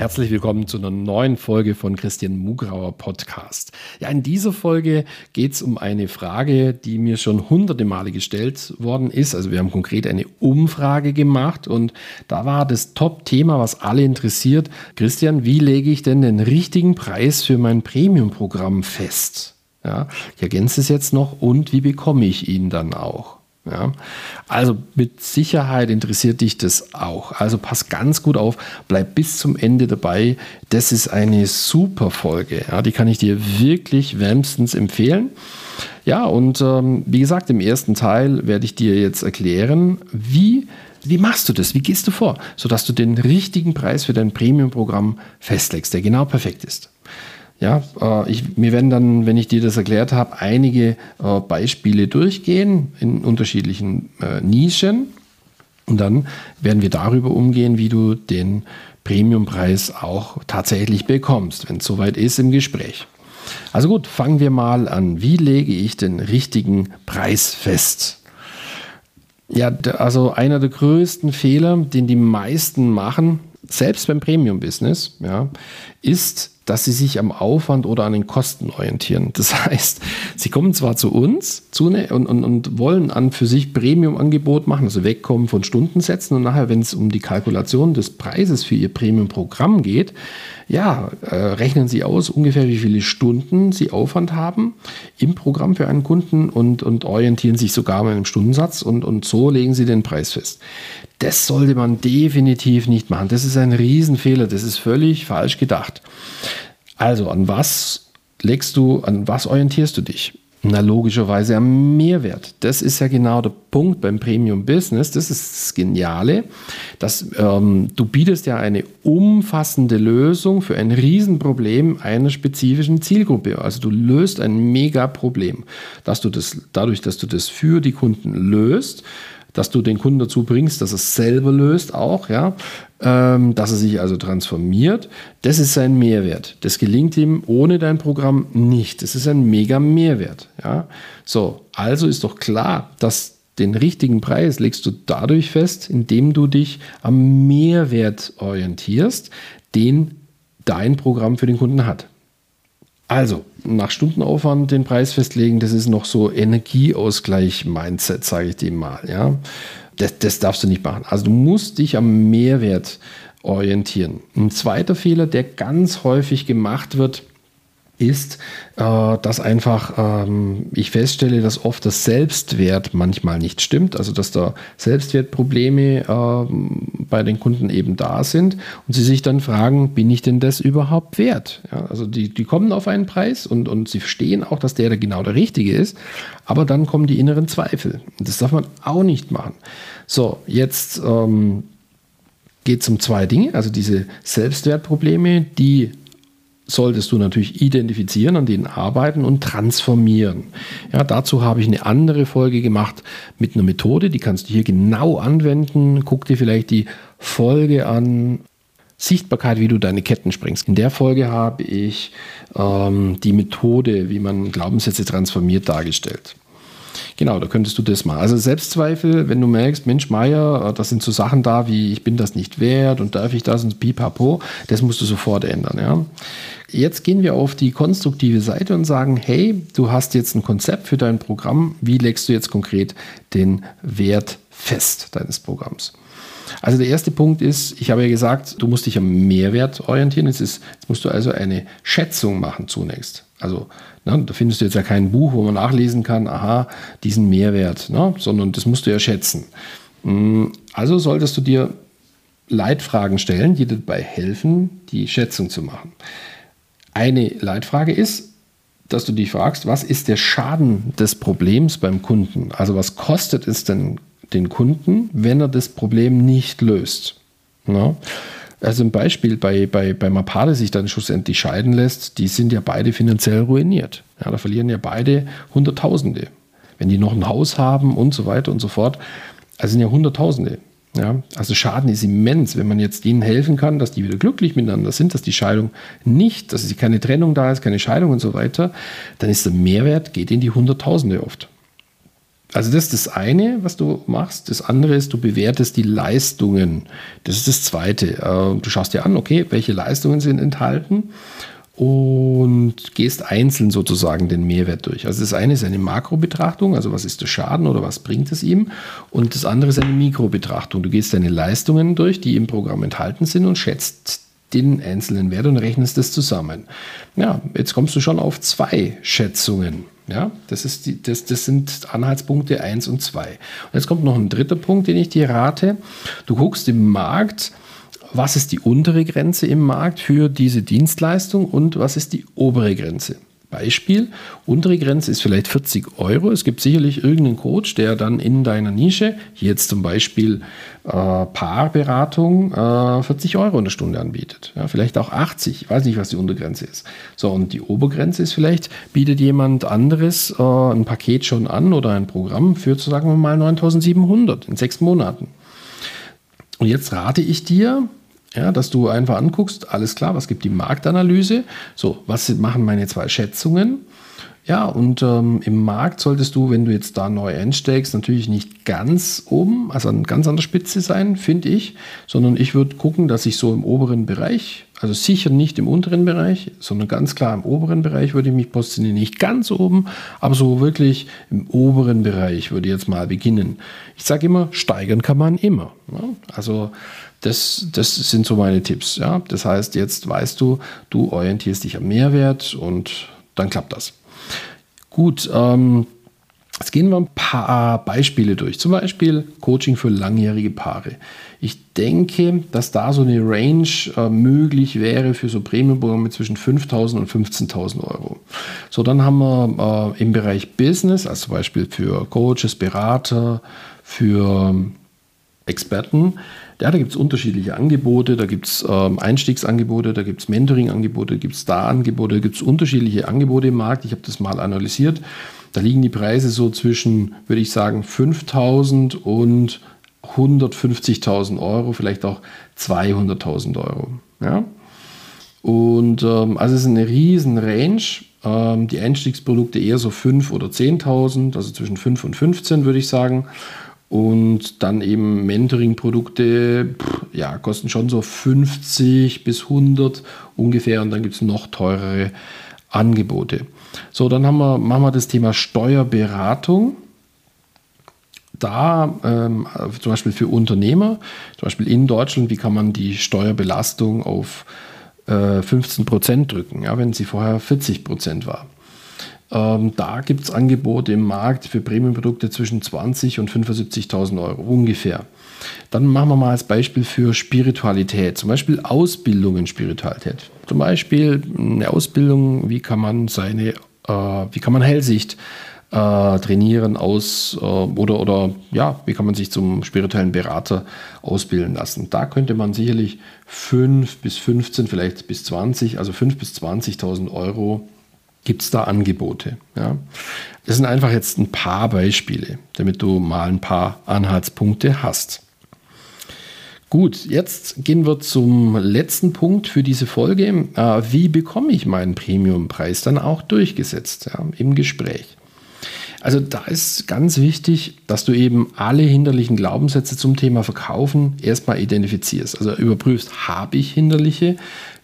Herzlich willkommen zu einer neuen Folge von Christian Mugrauer Podcast. Ja, in dieser Folge geht es um eine Frage, die mir schon hunderte Male gestellt worden ist. Also wir haben konkret eine Umfrage gemacht und da war das Top-Thema, was alle interessiert. Christian, wie lege ich denn den richtigen Preis für mein Premium-Programm fest? Ja, ich ergänze es jetzt noch und wie bekomme ich ihn dann auch? Ja, also mit Sicherheit interessiert dich das auch. Also pass ganz gut auf, bleib bis zum Ende dabei. Das ist eine super Folge. Ja, die kann ich dir wirklich wärmstens empfehlen. Ja, und ähm, wie gesagt, im ersten Teil werde ich dir jetzt erklären, wie wie machst du das? Wie gehst du vor, sodass du den richtigen Preis für dein Premium-Programm festlegst, der genau perfekt ist? Ja, äh, ich, wir werden dann, wenn ich dir das erklärt habe, einige äh, Beispiele durchgehen in unterschiedlichen äh, Nischen. Und dann werden wir darüber umgehen, wie du den Premiumpreis auch tatsächlich bekommst, wenn es soweit ist im Gespräch. Also gut, fangen wir mal an. Wie lege ich den richtigen Preis fest? Ja, also einer der größten Fehler, den die meisten machen, selbst beim Premium-Business, ja, ist, dass sie sich am Aufwand oder an den Kosten orientieren. Das heißt, sie kommen zwar zu uns zu ne, und, und, und wollen an für sich Premium-Angebot machen, also wegkommen von Stundensätzen und nachher, wenn es um die Kalkulation des Preises für ihr Premium-Programm geht, ja, äh, rechnen Sie aus ungefähr, wie viele Stunden Sie Aufwand haben im Programm für einen Kunden und, und orientieren sich sogar mit einem Stundensatz und, und so legen Sie den Preis fest. Das sollte man definitiv nicht machen. Das ist ein Riesenfehler. Das ist völlig falsch gedacht. Also, an was legst du, an was orientierst du dich? Na, logischerweise am Mehrwert. Das ist ja genau der Punkt beim Premium Business. Das ist das Geniale, dass ähm, du bietest ja eine umfassende Lösung für ein Riesenproblem einer spezifischen Zielgruppe. Also du löst ein Mega-Problem. Dass du das, dadurch, dass du das für die Kunden löst, dass du den Kunden dazu bringst, dass er es selber löst auch, ja, ähm, dass er sich also transformiert. Das ist sein Mehrwert. Das gelingt ihm ohne dein Programm nicht. Das ist ein mega Mehrwert, ja. So, also ist doch klar, dass den richtigen Preis legst du dadurch fest, indem du dich am Mehrwert orientierst, den dein Programm für den Kunden hat. Also, nach Stundenaufwand den Preis festlegen, das ist noch so Energieausgleich-Mindset, sage ich dem mal. Ja? Das, das darfst du nicht machen. Also du musst dich am Mehrwert orientieren. Ein zweiter Fehler, der ganz häufig gemacht wird, ist, äh, dass einfach ähm, ich feststelle, dass oft das Selbstwert manchmal nicht stimmt, also dass da Selbstwertprobleme äh, bei den Kunden eben da sind und sie sich dann fragen, bin ich denn das überhaupt wert? Ja, also die, die kommen auf einen Preis und, und sie verstehen auch, dass der, der genau der richtige ist, aber dann kommen die inneren Zweifel. Und das darf man auch nicht machen. So, jetzt ähm, geht es um zwei Dinge, also diese Selbstwertprobleme, die solltest du natürlich identifizieren, an denen arbeiten und transformieren. Ja, dazu habe ich eine andere Folge gemacht mit einer Methode, die kannst du hier genau anwenden. Guck dir vielleicht die Folge an. Sichtbarkeit, wie du deine Ketten springst. In der Folge habe ich ähm, die Methode, wie man Glaubenssätze transformiert, dargestellt. Genau, da könntest du das machen. Also Selbstzweifel, wenn du merkst, Mensch, Meier, äh, das sind so Sachen da wie ich bin das nicht wert und darf ich das und pipapo, das musst du sofort ändern. Ja. Jetzt gehen wir auf die konstruktive Seite und sagen, hey, du hast jetzt ein Konzept für dein Programm. Wie legst du jetzt konkret den Wert fest deines Programms? Also der erste Punkt ist, ich habe ja gesagt, du musst dich am Mehrwert orientieren. Jetzt, ist, jetzt musst du also eine Schätzung machen zunächst. Also ne, da findest du jetzt ja kein Buch, wo man nachlesen kann, aha, diesen Mehrwert, ne, sondern das musst du ja schätzen. Mm, also solltest du dir Leitfragen stellen, die dir dabei helfen, die Schätzung zu machen. Eine Leitfrage ist, dass du dich fragst, was ist der Schaden des Problems beim Kunden? Also was kostet es denn den Kunden, wenn er das Problem nicht löst? Ja? Also ein Beispiel bei, bei, bei Mapade sich dann schlussendlich scheiden lässt, die sind ja beide finanziell ruiniert. Ja, da verlieren ja beide Hunderttausende. Wenn die noch ein Haus haben und so weiter und so fort. Also sind ja Hunderttausende. Ja, also Schaden ist immens, wenn man jetzt denen helfen kann, dass die wieder glücklich miteinander sind, dass die Scheidung nicht, dass keine Trennung da ist, keine Scheidung und so weiter, dann ist der Mehrwert, geht in die Hunderttausende oft. Also das ist das eine, was du machst. Das andere ist, du bewertest die Leistungen. Das ist das zweite. Äh, du schaust dir an, okay, welche Leistungen sind enthalten und gehst einzeln sozusagen den Mehrwert durch. Also das eine ist eine Makrobetrachtung, also was ist der Schaden oder was bringt es ihm und das andere ist eine Mikrobetrachtung. Du gehst deine Leistungen durch, die im Programm enthalten sind und schätzt den einzelnen Wert und rechnest das zusammen. Ja, jetzt kommst du schon auf zwei Schätzungen. Ja, das, ist die, das, das sind Anhaltspunkte 1 und 2. Und jetzt kommt noch ein dritter Punkt, den ich dir rate. Du guckst im Markt, was ist die untere Grenze im Markt für diese Dienstleistung und was ist die obere Grenze. Beispiel, untere Grenze ist vielleicht 40 Euro. Es gibt sicherlich irgendeinen Coach, der dann in deiner Nische, jetzt zum Beispiel äh, Paarberatung, äh, 40 Euro eine Stunde anbietet. Ja, vielleicht auch 80. Ich weiß nicht, was die Untergrenze ist. So, und die Obergrenze ist vielleicht, bietet jemand anderes äh, ein Paket schon an oder ein Programm für, sagen wir mal, 9700 in sechs Monaten. Und jetzt rate ich dir, ja, dass du einfach anguckst, alles klar, was gibt die Marktanalyse? So, was machen meine zwei Schätzungen? Ja, und ähm, im Markt solltest du, wenn du jetzt da neu einsteigst, natürlich nicht ganz oben, also ganz an der Spitze sein, finde ich, sondern ich würde gucken, dass ich so im oberen Bereich, also sicher nicht im unteren Bereich, sondern ganz klar im oberen Bereich würde ich mich positionieren. Nicht ganz oben, aber so wirklich im oberen Bereich würde ich jetzt mal beginnen. Ich sage immer, steigern kann man immer. Ja? Also das, das sind so meine Tipps. Ja? Das heißt, jetzt weißt du, du orientierst dich am Mehrwert und dann klappt das. Gut, ähm, Jetzt gehen wir ein paar Beispiele durch. Zum Beispiel Coaching für langjährige Paare. Ich denke, dass da so eine Range äh, möglich wäre für so Premium-Programme zwischen 5.000 und 15.000 Euro. So, dann haben wir äh, im Bereich Business, also zum Beispiel für Coaches, Berater, für Experten, ja, da gibt es unterschiedliche Angebote, da gibt es ähm, Einstiegsangebote, da gibt es Mentoring-Angebote, da gibt es Star-Angebote, da gibt es unterschiedliche Angebote im Markt. Ich habe das mal analysiert. Da liegen die Preise so zwischen, würde ich sagen, 5000 und 150.000 Euro, vielleicht auch 200.000 Euro. Ja? Und ähm, also es ist eine riesen Range. Ähm, die Einstiegsprodukte eher so 5 oder 10.000, also zwischen 5 und 15 würde ich sagen. Und dann eben Mentoring-Produkte, ja, kosten schon so 50 bis 100 ungefähr. Und dann gibt es noch teurere Angebote. So, dann haben wir, machen wir das Thema Steuerberatung. Da ähm, zum Beispiel für Unternehmer, zum Beispiel in Deutschland, wie kann man die Steuerbelastung auf äh, 15 Prozent drücken, ja, wenn sie vorher 40 Prozent war. Ähm, da gibt es Angebote im Markt für Premiumprodukte zwischen 20 und 75.000 Euro ungefähr. Dann machen wir mal als Beispiel für Spiritualität, zum Beispiel Ausbildung in Spiritualität. Zum Beispiel eine Ausbildung, wie kann man seine, äh, wie kann man Hellsicht äh, trainieren aus äh, oder, oder ja, wie kann man sich zum spirituellen Berater ausbilden lassen. Da könnte man sicherlich 5 bis 15, vielleicht bis 20, also 5 bis 20.000 Euro gibt es da Angebote. Ja? Das sind einfach jetzt ein paar Beispiele, damit du mal ein paar Anhaltspunkte hast. Gut, jetzt gehen wir zum letzten Punkt für diese Folge. Äh, wie bekomme ich meinen Premiumpreis dann auch durchgesetzt ja, im Gespräch? Also da ist ganz wichtig, dass du eben alle hinderlichen Glaubenssätze zum Thema Verkaufen erstmal identifizierst. Also überprüfst, habe ich hinderliche?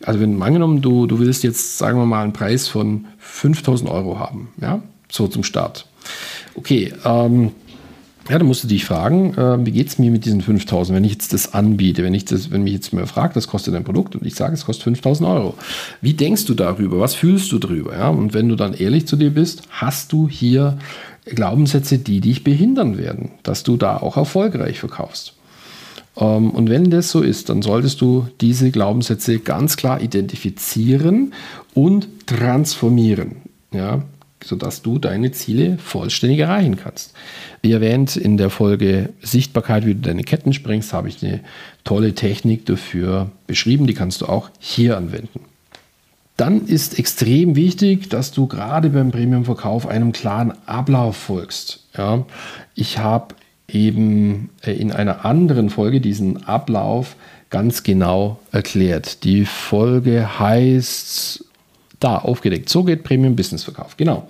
Also wenn angenommen, du, du willst jetzt, sagen wir mal, einen Preis von 5000 Euro haben, ja, so zum Start. Okay, ähm, ja, dann musst du dich fragen, äh, wie geht es mir mit diesen 5000, wenn ich jetzt das anbiete, wenn ich das, wenn mich jetzt mal fragt, das kostet ein Produkt und ich sage, es kostet 5000 Euro. Wie denkst du darüber? Was fühlst du darüber? Ja? Und wenn du dann ehrlich zu dir bist, hast du hier Glaubenssätze, die dich behindern werden, dass du da auch erfolgreich verkaufst. Ähm, und wenn das so ist, dann solltest du diese Glaubenssätze ganz klar identifizieren und transformieren. Ja? sodass du deine Ziele vollständig erreichen kannst. Wie erwähnt in der Folge Sichtbarkeit, wie du deine Ketten sprengst, habe ich eine tolle Technik dafür beschrieben, die kannst du auch hier anwenden. Dann ist extrem wichtig, dass du gerade beim Premium-Verkauf einem klaren Ablauf folgst. Ja, ich habe eben äh, in einer anderen Folge diesen Ablauf ganz genau erklärt. Die Folge heißt da aufgedeckt. So geht Premium Business Verkauf. Genau.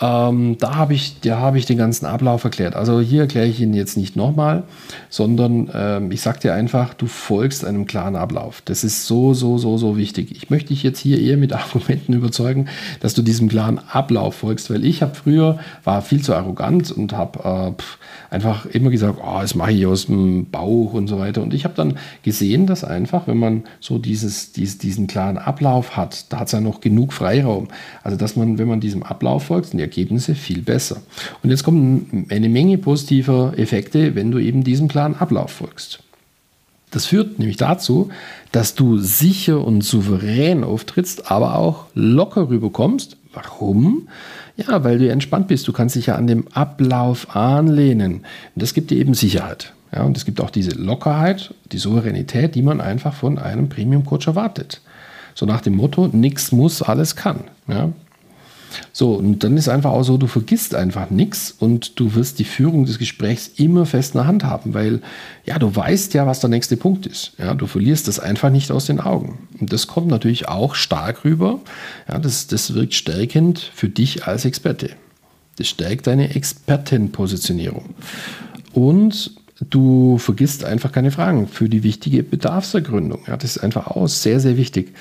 Ähm, da habe ich, da ich den ganzen Ablauf erklärt. Also hier erkläre ich ihn jetzt nicht nochmal, sondern ähm, ich sage dir einfach, du folgst einem klaren Ablauf. Das ist so, so, so, so wichtig. Ich möchte dich jetzt hier eher mit Argumenten überzeugen, dass du diesem klaren Ablauf folgst, weil ich habe früher, war viel zu arrogant und habe äh, einfach immer gesagt, oh, das mache ich aus dem Bauch und so weiter. Und ich habe dann gesehen, dass einfach, wenn man so dieses, dies, diesen klaren Ablauf hat, da hat es ja noch genug Freiraum. Also dass man, wenn man diesem Ablauf folgt, und Ergebnisse viel besser. Und jetzt kommen eine Menge positiver Effekte, wenn du eben diesem klaren Ablauf folgst. Das führt nämlich dazu, dass du sicher und souverän auftrittst, aber auch locker rüberkommst. Warum? Ja, weil du entspannt bist. Du kannst dich ja an dem Ablauf anlehnen. Und das gibt dir eben Sicherheit. Ja, und es gibt auch diese Lockerheit, die Souveränität, die man einfach von einem Premium-Coach erwartet. So nach dem Motto, nichts muss, alles kann. Ja, so, und dann ist einfach auch so, du vergisst einfach nichts und du wirst die Führung des Gesprächs immer fest in der Hand haben, weil ja, du weißt ja, was der nächste Punkt ist. Ja, du verlierst das einfach nicht aus den Augen. Und das kommt natürlich auch stark rüber. Ja, das, das wirkt stärkend für dich als Experte. Das stärkt deine Expertenpositionierung. Und du vergisst einfach keine Fragen für die wichtige Bedarfsergründung. Ja, das ist einfach auch sehr, sehr wichtig.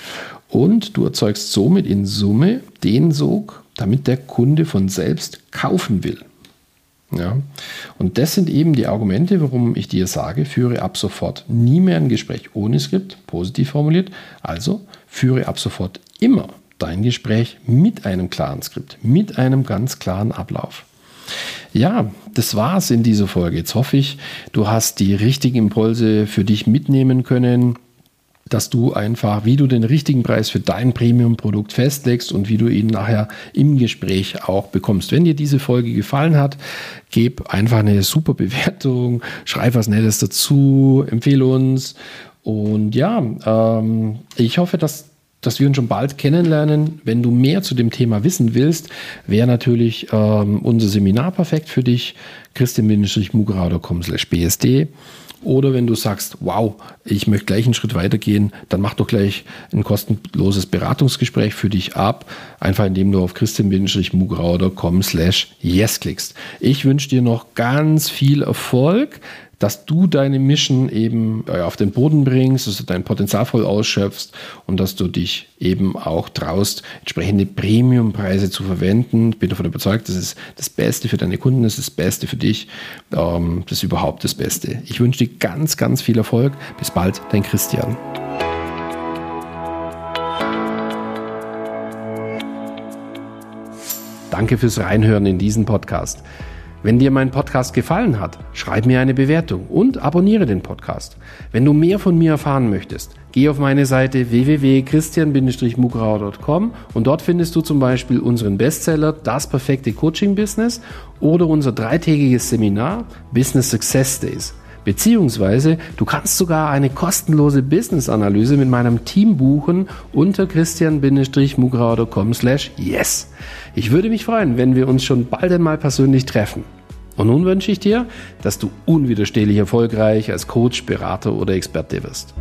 Und du erzeugst somit in Summe den Sog, damit der Kunde von selbst kaufen will. Ja? Und das sind eben die Argumente, warum ich dir sage, führe ab sofort nie mehr ein Gespräch ohne Skript, positiv formuliert. Also führe ab sofort immer dein Gespräch mit einem klaren Skript, mit einem ganz klaren Ablauf. Ja, das war's in dieser Folge. Jetzt hoffe ich, du hast die richtigen Impulse für dich mitnehmen können dass du einfach, wie du den richtigen Preis für dein Premium-Produkt festlegst und wie du ihn nachher im Gespräch auch bekommst. Wenn dir diese Folge gefallen hat, gib einfach eine super Bewertung, schreib was Nettes dazu, empfehle uns. Und ja, ähm, ich hoffe, dass dass wir uns schon bald kennenlernen. Wenn du mehr zu dem Thema wissen willst, wäre natürlich ähm, unser Seminar perfekt für dich. christian-mugrau.com bsd oder wenn du sagst, wow, ich möchte gleich einen Schritt weitergehen, dann mach doch gleich ein kostenloses Beratungsgespräch für dich ab, einfach indem du auf christian-mugrauder.com slash yes klickst. Ich wünsche dir noch ganz viel Erfolg dass du deine Mission eben äh, auf den Boden bringst, dass du dein Potenzial voll ausschöpfst und dass du dich eben auch traust, entsprechende Premiumpreise zu verwenden. Ich bin davon überzeugt, das ist das Beste für deine Kunden, das ist das Beste für dich, ähm, das ist überhaupt das Beste. Ich wünsche dir ganz, ganz viel Erfolg. Bis bald, dein Christian. Danke fürs Reinhören in diesen Podcast. Wenn dir mein Podcast gefallen hat, schreib mir eine Bewertung und abonniere den Podcast. Wenn du mehr von mir erfahren möchtest, geh auf meine Seite www.christian-mugrauer.com und dort findest du zum Beispiel unseren Bestseller Das perfekte Coaching Business oder unser dreitägiges Seminar Business Success Days. Beziehungsweise du kannst sogar eine kostenlose Business-Analyse mit meinem Team buchen unter christian-mugrauer.com slash yes. Ich würde mich freuen, wenn wir uns schon bald einmal persönlich treffen. Und nun wünsche ich dir, dass du unwiderstehlich erfolgreich als Coach, Berater oder Experte wirst.